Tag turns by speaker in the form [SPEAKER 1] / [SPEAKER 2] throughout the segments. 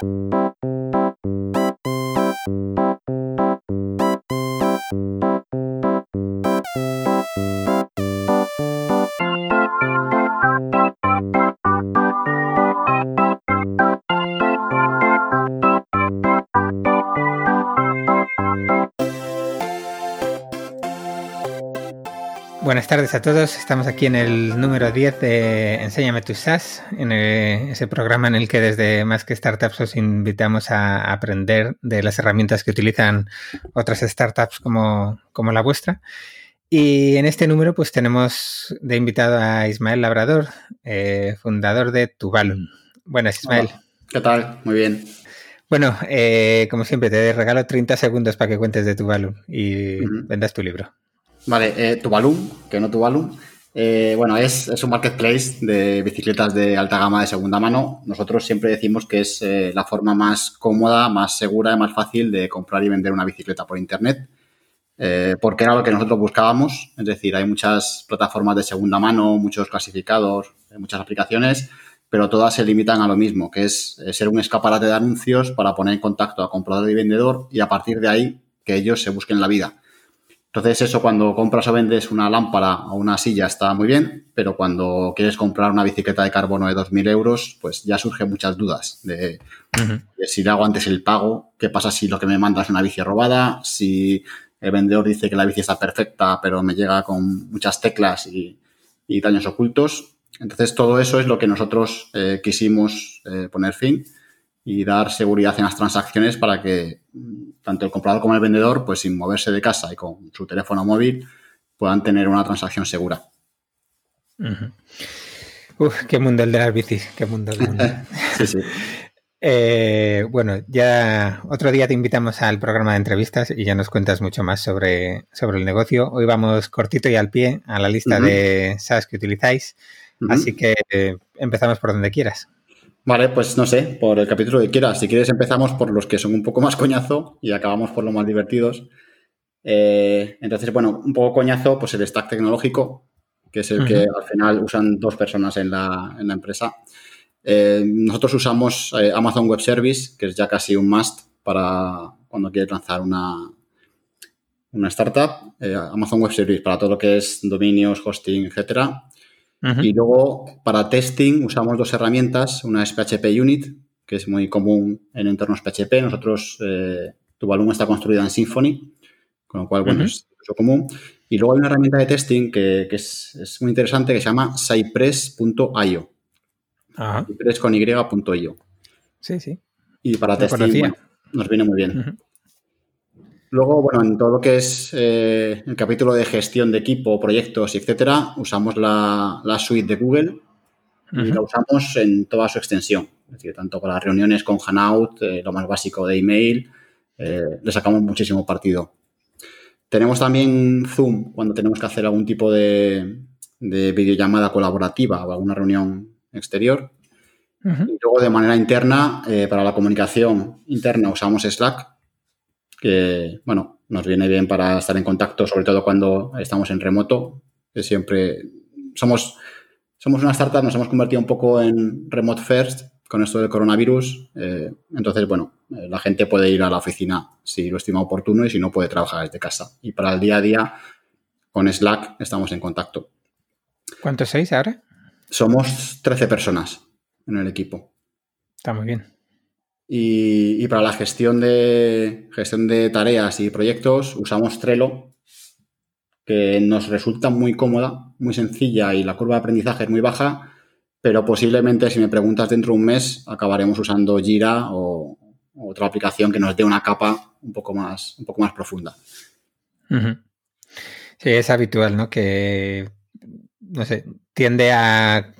[SPEAKER 1] Buenas tardes a todos. Estamos aquí en el número 10 de Enséñame tu SaaS, en ese programa en el que desde Más que Startups os invitamos a aprender de las herramientas que utilizan otras startups como, como la vuestra. Y en este número pues tenemos de invitado a Ismael Labrador, eh, fundador de Tuvalum. Buenas, Ismael.
[SPEAKER 2] ¿Qué tal? Muy bien.
[SPEAKER 1] Bueno, eh, como siempre, te regalo 30 segundos para que cuentes de Tuvalum y vendas tu libro.
[SPEAKER 2] Vale, eh, Tuvalu, que no Tuvalu. Eh, bueno, es, un marketplace de bicicletas de alta gama de segunda mano. Nosotros siempre decimos que es eh, la forma más cómoda, más segura y más fácil de comprar y vender una bicicleta por Internet. Eh, porque era lo que nosotros buscábamos. Es decir, hay muchas plataformas de segunda mano, muchos clasificados, muchas aplicaciones, pero todas se limitan a lo mismo, que es ser un escaparate de anuncios para poner en contacto a comprador y vendedor y a partir de ahí que ellos se busquen la vida. Entonces eso cuando compras o vendes una lámpara o una silla está muy bien, pero cuando quieres comprar una bicicleta de carbono de 2.000 euros, pues ya surgen muchas dudas de, si le hago antes el pago, qué pasa si lo que me manda es una bici robada, si el vendedor dice que la bici está perfecta, pero me llega con muchas teclas y, daños ocultos. Entonces todo eso es lo que nosotros eh, quisimos eh, poner fin y dar seguridad en las transacciones para que tanto el comprador como el vendedor, pues sin moverse de casa y con su teléfono móvil, puedan tener una transacción segura.
[SPEAKER 1] Uf, qué mundo el de las bicis, qué mundo. sí, sí. Eh, bueno, ya otro día te invitamos al programa de entrevistas y ya nos cuentas mucho más sobre, sobre el negocio. Hoy vamos cortito y al pie a la lista de SaaS que utilizáis, así que eh, empezamos por donde quieras.
[SPEAKER 2] Vale, pues no sé, por el capítulo que quieras. Si quieres empezamos por los que son un poco más coñazo y acabamos por los más divertidos. Eh, entonces, bueno, un poco coñazo, pues el stack tecnológico, que es el que al final usan dos personas en la, empresa. Eh, nosotros usamos eh, Amazon Web Service, que es ya casi un must para cuando quieres lanzar una, una startup. Amazon Web Service para todo lo que es dominios, hosting, etcétera. Y luego, para testing, usamos dos herramientas. Una es PHP Unit, que es muy común en entornos PHP. Nosotros, eh, tu volumen está construida en Symfony, con lo cual, bueno, es uso común. Y luego hay una herramienta de testing que, es, muy interesante que se llama cypress.io. Cypress con y.io.
[SPEAKER 1] Sí, sí.
[SPEAKER 2] Y para testing nos viene muy bien. Luego, bueno, en todo lo que es eh, el capítulo de gestión de equipo, proyectos, etcétera, usamos la, suite de Google y la usamos en toda su extensión. Es decir, tanto para las reuniones con Hanout, eh, lo más básico de email, eh, le sacamos muchísimo partido. Tenemos también Zoom cuando tenemos que hacer algún tipo de, videollamada colaborativa o alguna reunión exterior. Y luego de manera interna, para la comunicación interna usamos Slack que, bueno, nos viene bien para estar en contacto, sobre todo cuando estamos en remoto, que siempre somos, somos una startup, nos hemos convertido un poco en remote first con esto del coronavirus. Eh, entonces, bueno, eh, la gente puede ir a la oficina si lo estima oportuno y si no puede trabajar desde casa. Y para el día a día, con Slack estamos en contacto.
[SPEAKER 1] ¿Cuántos seis ahora?
[SPEAKER 2] Somos 13 personas en el equipo.
[SPEAKER 1] Está muy bien.
[SPEAKER 2] Y, para la gestión de, gestión de tareas y proyectos usamos Trello, que nos resulta muy cómoda, muy sencilla y la curva de aprendizaje es muy baja, pero posiblemente si me preguntas dentro de un mes acabaremos usando Jira o, otra aplicación que nos dé una capa un poco más, un poco más profunda.
[SPEAKER 1] Sí, es habitual, ¿no? Que, no sé, tiende a,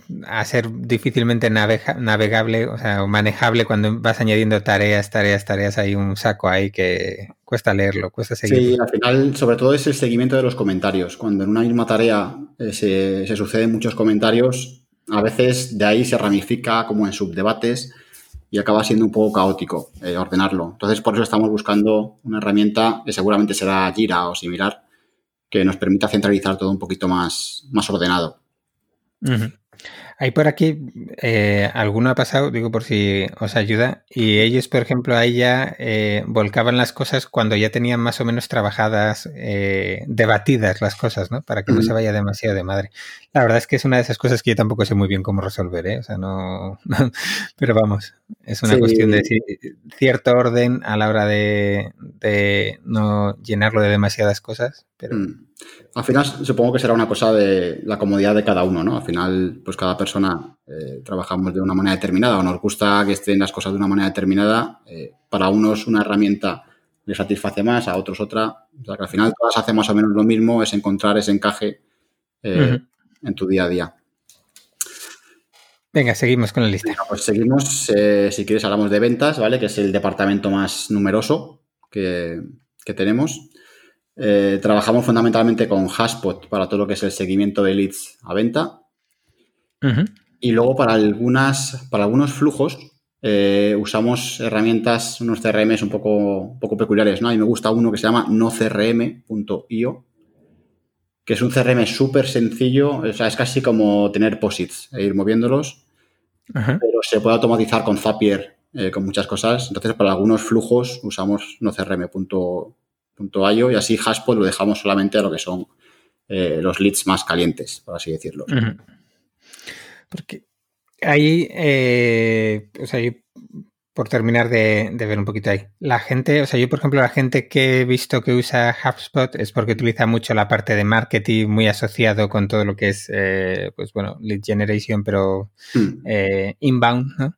[SPEAKER 1] ser difícilmente navegable, o sea, manejable cuando vas añadiendo tareas, tareas, tareas. Hay un saco ahí que cuesta leerlo, cuesta seguir.
[SPEAKER 2] Sí, al final, sobre todo es el seguimiento de los comentarios. Cuando en una misma tarea eh, se, suceden muchos comentarios, a veces de ahí se ramifica como en subdebates y acaba siendo un poco caótico eh, ordenarlo. Entonces, por eso estamos buscando una herramienta que seguramente será Jira o similar, que nos permita centralizar todo un poquito más, más ordenado.
[SPEAKER 1] Hay por aquí, eh, alguno ha pasado, digo por si os ayuda, y ellos, por ejemplo, ahí ya eh, volcaban las cosas cuando ya tenían más o menos trabajadas, eh, debatidas las cosas, ¿no? Para que no se vaya demasiado de madre. La verdad es que es una de esas cosas que yo tampoco sé muy bien cómo resolver, ¿eh? O sea, no, pero vamos, es una cuestión de cierto orden a la hora de, no llenarlo de demasiadas cosas, pero... Mm.
[SPEAKER 2] Al final supongo que será una cosa de la comodidad de cada uno, ¿no? Al final, pues cada persona eh, trabajamos de una manera determinada o nos gusta que estén las cosas de una manera determinada. Eh, para unos una herramienta le satisface más, a otros otra. O sea que al final todas hacen más o menos lo mismo, es encontrar ese encaje eh, en tu día a día.
[SPEAKER 1] Venga, seguimos con la lista.
[SPEAKER 2] pues seguimos, si quieres hablamos de ventas, ¿vale? Que es el departamento más numeroso que, que tenemos. Eh, trabajamos fundamentalmente con Haspot para todo lo que es el seguimiento de leads a venta. Y luego para algunas, para algunos flujos, eh, usamos herramientas, unos CRMs un poco, poco peculiares, ¿no? A mí me gusta uno que se llama nocrm.io, que es un CRM súper sencillo, o sea, es casi como tener posits e ir moviéndolos, pero se puede automatizar con Zapier, eh, con muchas cosas. Entonces, para algunos flujos usamos nocrm.io .io y así Haspot lo dejamos solamente a lo que son eh, los leads más calientes, por así decirlo.
[SPEAKER 1] Porque ahí, eh, o sea, por terminar de, ver un poquito ahí, la gente, o sea, yo por ejemplo, la gente que he visto que usa HubSpot es porque utiliza mucho la parte de marketing muy asociado con todo lo que es, eh, pues bueno, lead generation, pero hmm. inbound, ¿no?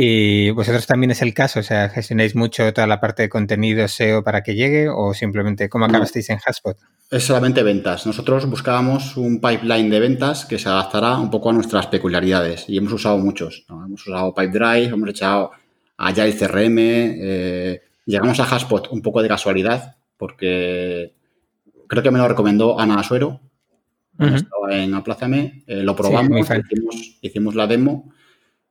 [SPEAKER 1] ¿Y vosotros también es el caso? O sea, ¿gestionáis mucho toda la parte de contenido SEO para que llegue o simplemente cómo acabasteis en Haspot?
[SPEAKER 2] Es solamente ventas. Nosotros buscábamos un pipeline de ventas que se adaptara un poco a nuestras peculiaridades y hemos usado muchos. Hemos usado Pipedrive, hemos echado Agile CRM, eh, llegamos a Haspot un poco de casualidad porque creo que me lo recomendó Ana Asuero. Estaba en Aplázame, eh, lo probamos, hicimos la demo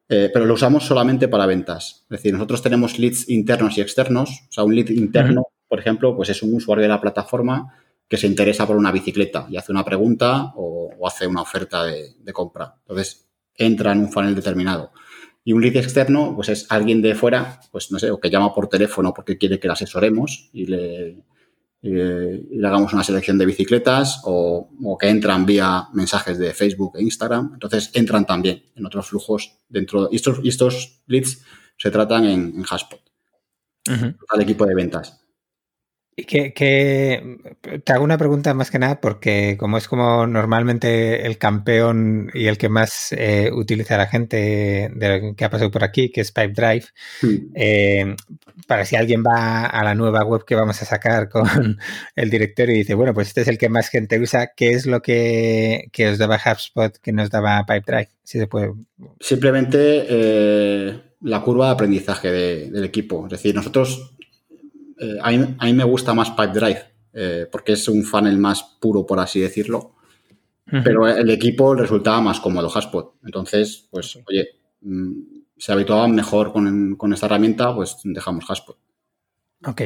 [SPEAKER 2] eh, pero lo usamos solamente para ventas. Es decir, nosotros tenemos leads internos y externos. O sea, un lead interno, por ejemplo, pues es un usuario de la plataforma que se interesa por una bicicleta y hace una pregunta o, hace una oferta de, compra. Entonces, entra en un funnel determinado. Y un lead externo, pues es alguien de fuera, pues no sé, o que llama por teléfono porque quiere que le asesoremos y le, y le hagamos una selección de bicicletas o, que entran vía mensajes de Facebook e Instagram. Entonces entran también en otros flujos dentro. Y estos, estos leads se tratan en, en Haspot, al equipo de ventas.
[SPEAKER 1] Que, que, te hago una pregunta más que nada porque como es como normalmente el campeón y el que más eh, utiliza la gente de que ha pasado por aquí, que es Pipedrive, hmm. eh, para si alguien va a la nueva web que vamos a sacar con el directorio y dice, bueno, pues este es el que más gente usa, ¿qué es lo que, que os daba HubSpot que nos daba Pipedrive? Si se puede.
[SPEAKER 2] Simplemente eh, la curva de aprendizaje del equipo. Es decir, nosotros eh, a, mí, me gusta más Pipedrive, eh, porque es un funnel más puro, por así decirlo. Pero el equipo resultaba más cómodo Haspot. Entonces, pues, oye, mm, se habituaban mejor con, esta herramienta, pues dejamos Haspot.
[SPEAKER 1] Ok.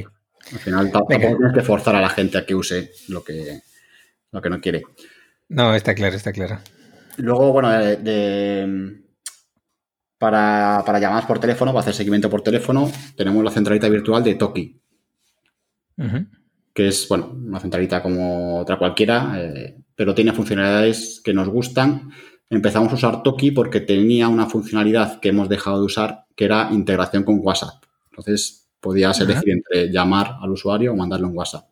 [SPEAKER 2] Al final tampoco tienes que forzar a la gente a que use lo que, lo que no quiere.
[SPEAKER 1] No, está claro, está claro.
[SPEAKER 2] Luego, bueno, de, para, para, llamadas por teléfono, para hacer seguimiento por teléfono, tenemos la centralita virtual de Toki que es, bueno, una centralita como otra cualquiera, eh, pero tiene funcionalidades que nos gustan. Empezamos a usar Toki porque tenía una funcionalidad que hemos dejado de usar, que era integración con WhatsApp. Entonces, podías elegir entre llamar al usuario o mandarle un WhatsApp.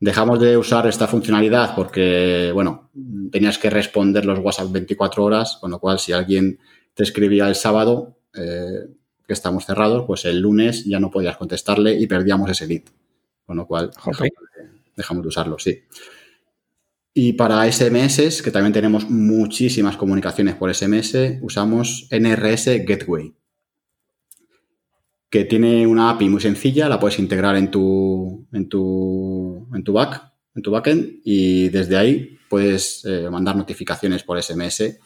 [SPEAKER 2] Dejamos de usar esta funcionalidad porque, bueno, tenías que responder los WhatsApp 24 horas, con lo cual si alguien te escribía el sábado, eh, que estamos cerrados, pues el lunes ya no podías contestarle y perdíamos ese lead. Con lo cual, dejamos, de usarlo, sí. Y para SMS, que también tenemos muchísimas comunicaciones por SMS, usamos NRS Gateway, que tiene una API muy sencilla, la puedes integrar en tu, en tu, en tu back, en tu backend, y desde ahí puedes eh, mandar notificaciones por SMS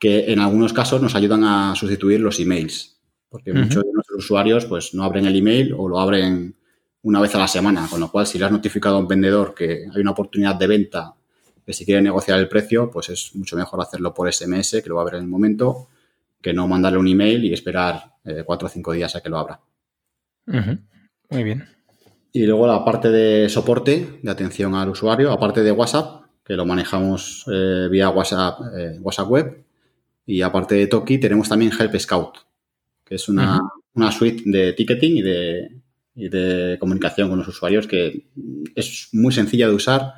[SPEAKER 2] que en algunos casos nos ayudan a sustituir los emails, porque muchos de nuestros usuarios pues no abren el email o lo abren una vez a la semana, con lo cual si le has notificado a un vendedor que hay una oportunidad de venta que si quiere negociar el precio, pues es mucho mejor hacerlo por SMS, que lo va a ver en el momento, que no mandarle un email y esperar eh, cuatro o cinco días a que lo abra.
[SPEAKER 1] Muy bien.
[SPEAKER 2] Y luego la parte de soporte, de atención al usuario, aparte de WhatsApp, que lo manejamos eh, vía WhatsApp, eh, WhatsApp Web, y aparte de Toki, tenemos también Help Scout, que es una, una suite de ticketing y de, de comunicación con los usuarios que es muy sencilla de usar.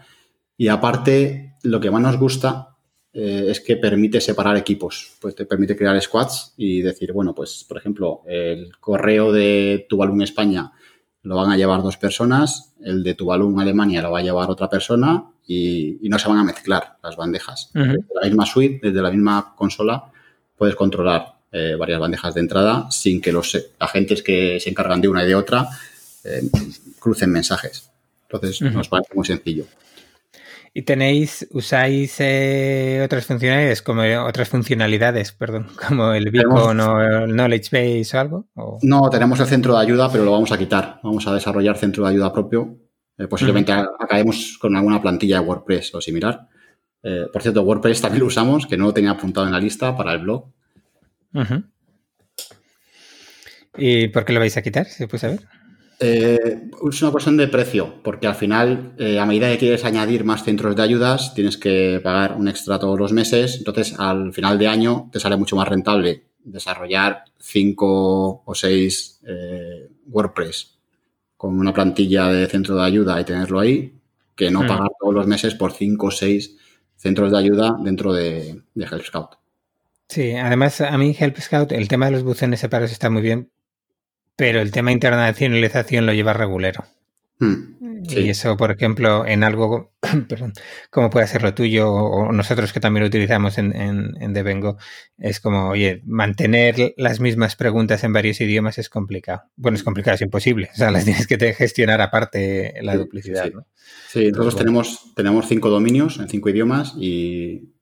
[SPEAKER 2] Y aparte lo que más nos gusta eh, es que permite separar equipos, pues te permite crear squads y decir, bueno, pues por ejemplo, el correo de Tuvalu España lo van a llevar dos personas, el de Tuvalu Alemania lo va a llevar otra persona y, no se van a mezclar las bandejas. Desde la misma suite, desde la misma consola, puedes controlar eh, varias bandejas de entrada sin que los agentes que se encargan de una y de otra eh, crucen mensajes. Entonces, nos parece muy sencillo.
[SPEAKER 1] ¿Y tenéis, usáis eh, otras funcionalidades, como otras funcionalidades, perdón, como el Beacon o el Knowledge Base o algo?
[SPEAKER 2] No, tenemos el centro de ayuda, pero lo vamos a quitar. Vamos a desarrollar centro de ayuda propio. Eh, posiblemente acabemos con alguna plantilla de WordPress o similar. Eh, por cierto, WordPress también lo usamos, que no lo tenía apuntado en la lista para el blog.
[SPEAKER 1] ¿Y por qué lo vais a quitar, si puede saber?
[SPEAKER 2] Eh, es una cuestión de precio, porque al final, eh, a medida que quieres añadir más centros de ayudas, tienes que pagar un extra todos los meses. Entonces, al final de año, te sale mucho más rentable desarrollar cinco o seis eh, WordPress con una plantilla de centro de ayuda y tenerlo ahí, que no hmm. pagar todos los meses por cinco o seis centros de ayuda dentro de, Help Scout.
[SPEAKER 1] Sí, además a mí Help Scout, el tema de los buzones separados está muy bien pero el tema internacionalización lo lleva regulero. Hmm, y eso, por ejemplo, en algo, perdón, como puede ser lo tuyo o nosotros que también lo utilizamos en, en, Devengo, es como, oye, mantener las mismas preguntas en varios idiomas es complicado. Bueno, es complicado, es imposible. O sea, las tienes que gestionar aparte la duplicidad.
[SPEAKER 2] Sí, sí nosotros tenemos, tenemos cinco dominios en cinco idiomas y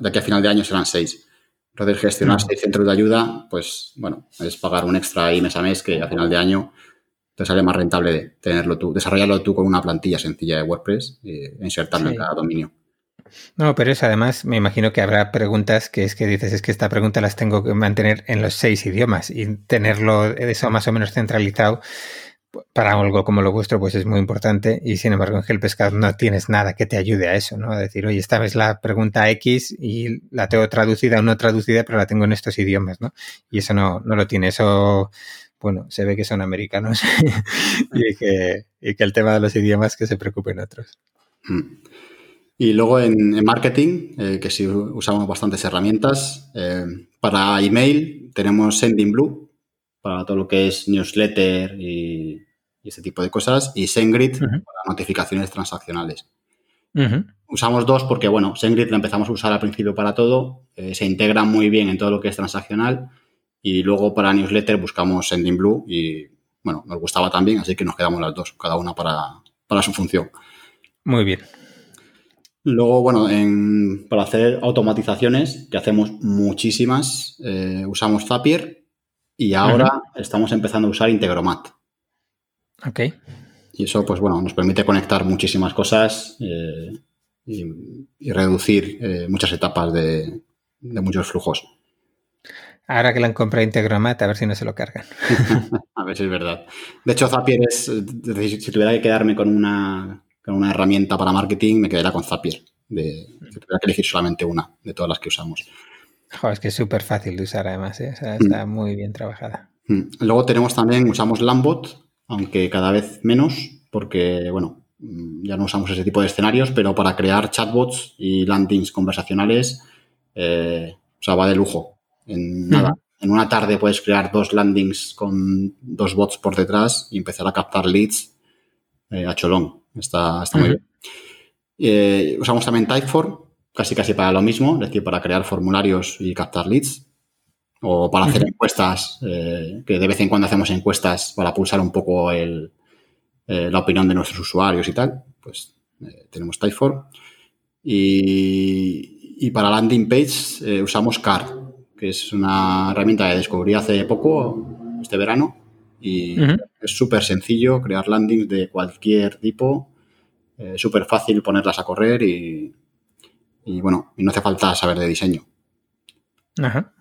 [SPEAKER 2] de aquí a final de año serán seis. Entonces, gestionar seis centros de ayuda, pues bueno, es pagar un extra ahí mes a mes que a final de año te sale más rentable de tenerlo tú, desarrollarlo tú con una plantilla sencilla de WordPress e insertarlo en cada dominio.
[SPEAKER 1] No, pero eso además me imagino que habrá preguntas que es que dices, es que esta pregunta las tengo que mantener en los seis idiomas y tenerlo eso más o menos centralizado para algo como lo vuestro, pues es muy importante. Y sin embargo, en Help Scout no tienes nada que te ayude a eso, ¿no? A decir, oye, esta vez la pregunta X y la tengo traducida o no traducida, pero la tengo en estos idiomas, ¿no? Y eso no, no lo tiene. Eso, bueno, se ve que son americanos y, que, el tema de los idiomas que se preocupen otros. Mm.
[SPEAKER 2] Y luego en, marketing, eh, que sí usamos bastantes herramientas. Eh, para email tenemos Sending para todo lo que es newsletter y, este tipo de cosas, y SendGrid para notificaciones transaccionales. Usamos dos porque, bueno, SendGrid lo empezamos a usar al principio para todo, eh, se integra muy bien en todo lo que es transaccional, y luego para newsletter buscamos SendingBlue y, bueno, nos gustaba también, así que nos quedamos las dos, cada una para, su función.
[SPEAKER 1] Muy bien.
[SPEAKER 2] Luego, bueno, para hacer automatizaciones, que hacemos muchísimas, eh, usamos Zapier y ahora estamos empezando a usar Integromat.
[SPEAKER 1] Ok.
[SPEAKER 2] Y eso, pues bueno, nos permite conectar muchísimas cosas eh, y, reducir eh, muchas etapas de, muchos flujos.
[SPEAKER 1] Ahora que le han comprado Integromat, a ver si no se lo cargan.
[SPEAKER 2] a ver si es verdad. De hecho, Zapier es, si tuviera que quedarme con una, con una herramienta para marketing, me quedaría con Zapier. De, si tuviera que elegir solamente una de todas las que usamos
[SPEAKER 1] es que es súper fácil de usar además, ¿eh? está mm. muy bien trabajada.
[SPEAKER 2] Mm. Luego tenemos también, usamos Lambot, aunque cada vez menos, porque, bueno, ya no usamos ese tipo de escenarios, pero para crear chatbots y landings conversacionales, eh, o sea, va de lujo. En nada, en una tarde puedes crear dos landings con dos bots por detrás y empezar a captar leads eh, a cholón. Está, está muy bien. usamos también Typeform, casi casi para lo mismo, es decir, para crear formularios y captar leads o para hacer encuestas, eh, que de vez en cuando hacemos encuestas para pulsar un poco el, eh, la opinión de nuestros usuarios y tal, pues eh, tenemos Typeform. Y, y, para landing page usamos Card, que es una herramienta que descubrí hace poco, este verano, y es súper sencillo crear landings de cualquier tipo súper fácil ponerlas a correr y, y, bueno, y no hace falta saber de diseño.
[SPEAKER 1] Ajá.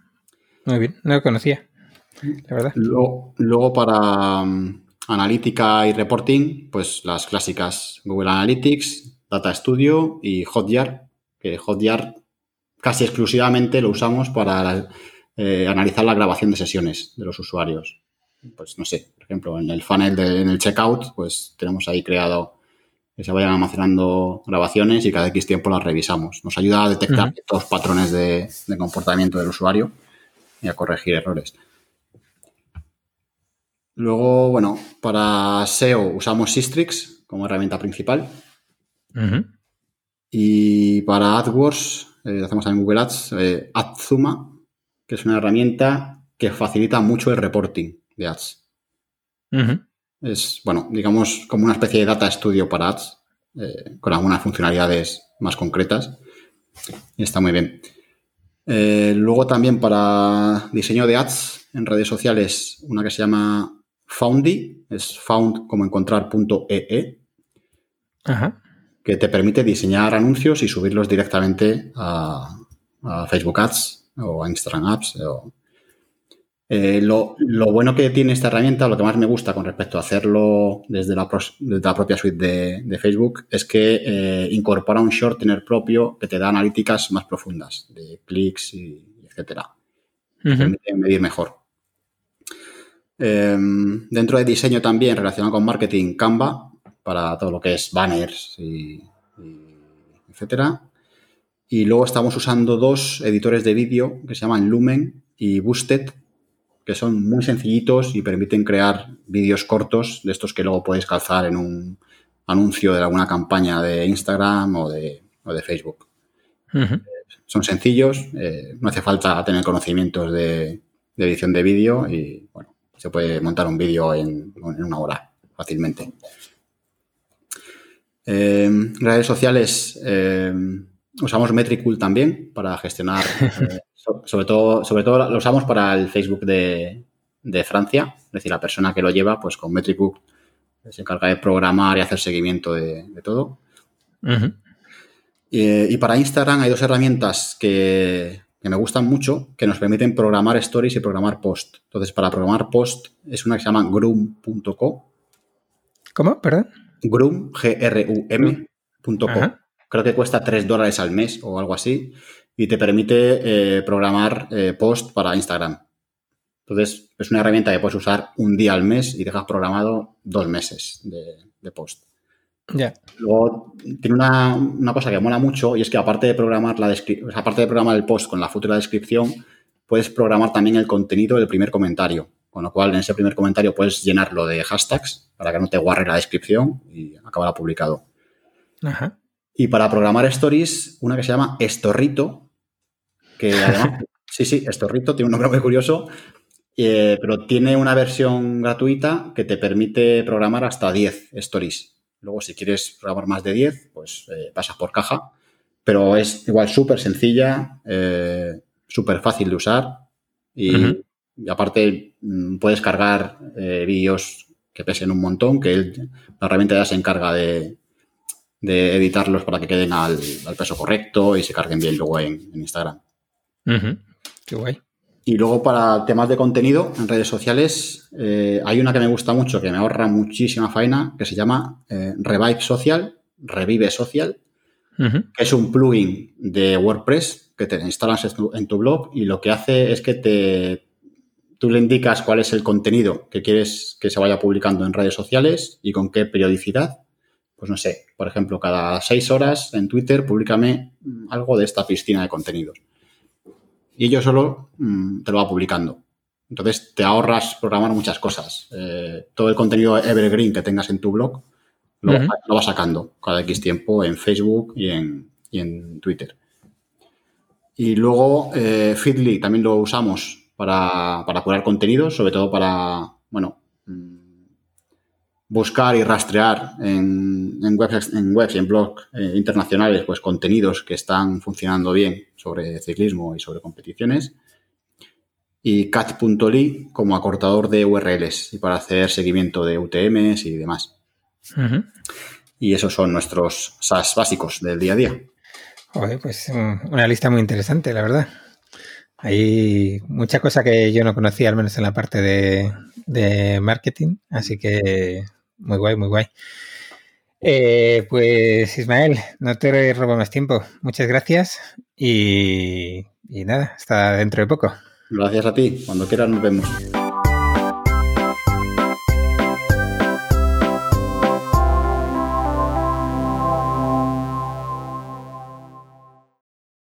[SPEAKER 1] Muy bien, no lo conocía, la verdad.
[SPEAKER 2] Luego, para um, analítica y reporting, pues las clásicas Google Analytics, Data Studio y Hotjar, que Hotjar casi exclusivamente lo usamos para eh, analizar la grabación de sesiones de los usuarios. Pues no sé, por ejemplo, en el funnel, de, en el checkout, pues tenemos ahí creado que se vayan almacenando grabaciones y cada X tiempo las revisamos. Nos ayuda a detectar estos patrones de, comportamiento del usuario y a corregir errores. Luego, bueno, para SEO usamos Sistrix como herramienta principal. Y para AdWords, eh, hacemos en Google Ads, eh, AdZuma, que es una herramienta que facilita mucho el reporting de ads. Es, bueno, digamos, como una especie de data studio para ads, eh, con algunas funcionalidades más concretas. Y está muy bien. Eh, luego también para diseño de ads en redes sociales, una que se llama Foundy, es found como encontrar.ee, que te permite diseñar anuncios y subirlos directamente a, a Facebook Ads o a Instagram Ads o, eh, lo, bueno que tiene esta herramienta, lo que más me gusta con respecto a hacerlo desde la, propia suite de, Facebook, es que eh, incorpora un shortener propio que te da analíticas más profundas, de clics y etcétera. medir mejor. Em, dentro de diseño también relacionado con marketing, Canva, para todo lo que es banners y, y etcétera. Y luego estamos usando dos editores de vídeo que se llaman Lumen y Boosted, que son muy sencillitos y permiten crear vídeos cortos de estos que luego podéis calzar en un anuncio de alguna campaña de Instagram o de, Facebook. Son sencillos, eh, no hace falta tener conocimientos de, edición de vídeo y bueno, se puede montar un vídeo en, una hora fácilmente. Eh, redes sociales eh, usamos Metricool también para gestionar sobre todo, sobre todo lo usamos para el Facebook de, Francia, es decir, la persona que lo lleva, pues con Metricook se encarga de programar y hacer seguimiento de, todo. y, para Instagram hay dos herramientas que, me gustan mucho, que nos permiten programar stories y programar post. Entonces, para programar post es una que se llama groom.co.
[SPEAKER 1] ¿Cómo? ¿Perdón?
[SPEAKER 2] Groom, G-R-U-M.co. Creo que cuesta 3 dólares al mes o algo así y te permite eh, programar eh, post para Instagram. Entonces, es una herramienta que puedes usar un día al mes y dejas programado dos meses de, post.
[SPEAKER 1] Ya.
[SPEAKER 2] Luego, tiene una, cosa que mola mucho y es que aparte de programar la aparte de programar el post con la futura descripción, puedes programar también el contenido del primer comentario. Con lo cual, en ese primer comentario puedes llenarlo de hashtags para que no te guarre la descripción y acabará publicado.
[SPEAKER 1] Ajá.
[SPEAKER 2] Y para programar stories, una que se llama Estorrito, que además, sí, sí, Estorrito tiene un nombre muy curioso, eh, pero tiene una versión gratuita que te permite programar hasta 10 stories. Luego, si quieres programar más de 10, pues eh, pasas por caja, pero es igual súper sencilla, eh, súper fácil de usar y, aparte mm, puedes cargar vídeos que pesen un montón, que la herramienta ya se encarga de, editarlos para que queden al, peso correcto y se carguen bien luego en Instagram.
[SPEAKER 1] Qué guay.
[SPEAKER 2] Y luego para temas de contenido en redes sociales, eh, hay una que me gusta mucho, que me ahorra muchísima faena, que se llama eh, Revive Social, Revive Social, que es un plugin de WordPress que te instalas en tu, blog y lo que hace es que te, tú le indicas cuál es el contenido que quieres que se vaya publicando en redes sociales y con qué periodicidad. Pues no sé, por ejemplo, cada seis horas en Twitter públicame algo de esta piscina de contenidos y ello solo mm, te lo va publicando. Entonces te ahorras programar muchas cosas. Eh, todo el contenido evergreen que tengas en tu blog lo, va sacando cada X tiempo en Facebook y en, en Twitter. Y luego eh, Feedly también lo usamos para, para curar contenidos, sobre todo para, bueno, buscar y rastrear en, webs, en webs y en blogs eh, internacionales pues contenidos que están funcionando bien sobre ciclismo y sobre competiciones. Y cat.ly como acortador de URLs y para hacer seguimiento de UTMs y demás. y esos son nuestros SaaS básicos del día a día.
[SPEAKER 1] pues una lista muy interesante, la verdad. Hay mucha cosa que yo no conocía, al menos en la parte de, marketing, así que muy guay, muy guay. Eh, pues Ismael, no te robo más tiempo. Muchas gracias y, y nada, hasta dentro de poco.
[SPEAKER 2] Gracias a ti. Cuando quieras nos vemos.